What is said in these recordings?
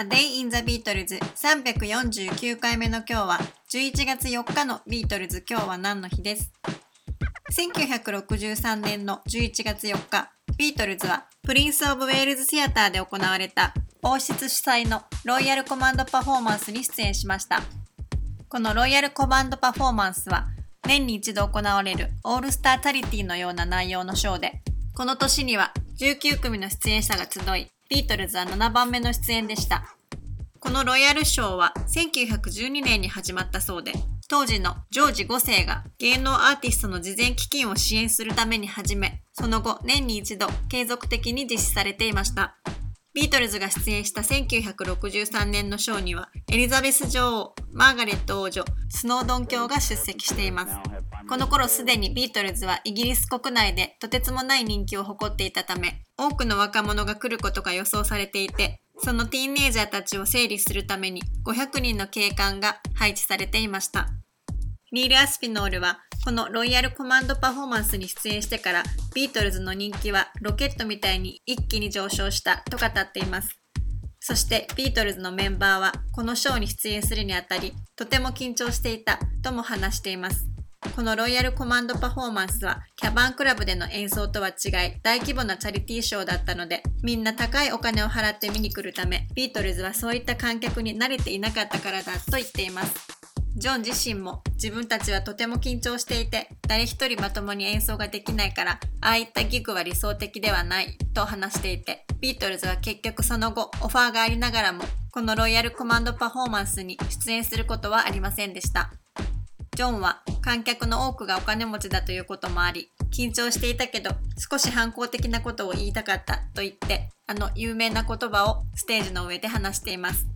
A Day in the Beatles 349回目の今日は11月4日のビートルズ。今日は何の日です？1963年の11月4日。ビートルズはプリンス・オブ・ウェールズ・シアターで行われた王室主催のロイヤルコマンドパフォーマンスに出演しました。このロイヤルコマンドパフォーマンスは年に一度行われるオールスターチャリティーのような内容のショーでこの年には19組の出演者が集いビートルズは7番目の出演でした。このロイヤル賞は1912年に始まったそうで、当時のジョージ5世が芸能アーティストの事前基金を支援するために始め、その後年に一度継続的に実施されていました。ビートルズが出演した1963年のショーには、エリザベス女王、マーガレット王女、スノードン卿が出席しています。この頃すでにビートルズはイギリス国内でとてつもない人気を誇っていたため、多くの若者が来ることが予想されていて、そのティーンネイジャーたちを整理するために500人の警官が配置されていました。ニール・アスピノールはこのロイヤルコマンドパフォーマンスに出演してからビートルズの人気はロケットみたいに一気に上昇したと語っています。そしてビートルズのメンバーはこのショーに出演するにあたりとても緊張していたとも話しています。このロイヤルコマンドパフォーマンスはキャバンクラブでの演奏とは違い大規模なチャリティーショーだったのでみんな高いお金を払って見に来るためビートルズはそういった観客に慣れていなかったからだと言っています。ジョン自身も自分たちはとても緊張していて誰一人まともに演奏ができないからああいったギグは理想的ではないと話していてビートルズは結局その後オファーがありながらもこのロイヤルコマンドパフォーマンスに出演することはありませんでした。ジョンは観客の多くがお金持ちだということもあり、緊張していたけど少し反抗的なことを言いたかったと言って、あの有名な言葉をステージの上で話しています。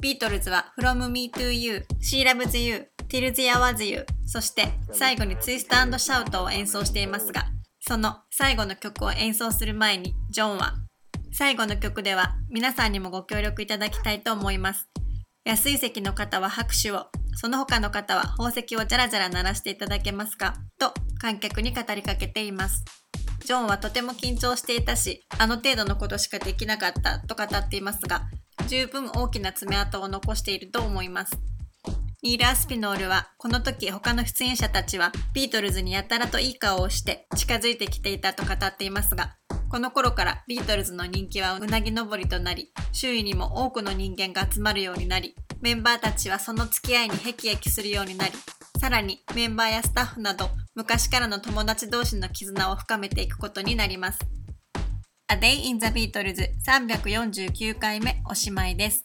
ビートルズは From Me to You, She Loves You, Till the Hours You, そして最後に Twist and Shout を演奏していますが、その最後の曲を演奏する前にジョンは最後の曲では皆さんにもご協力いただきたいと思います。安い席の方は拍手を、その他の方は宝石をじゃらじゃら鳴らしていただけますか？と観客に語りかけています。ジョンはとても緊張していたし、あの程度のことしかできなかったと語っていますが、十分大きな爪痕を残していると思います。ニール・アスピノールはこの時他の出演者たちはビートルズにやたらといい顔をして近づいてきていたと語っていますがこの頃からビートルズの人気はうなぎ登りとなり周囲にも多くの人間が集まるようになりメンバーたちはその付き合いにヘキヘキするようになり、さらにメンバーやスタッフなど昔からの友達同士の絆を深めていくことになります。A Day in the Beatles 349回目おしまいです。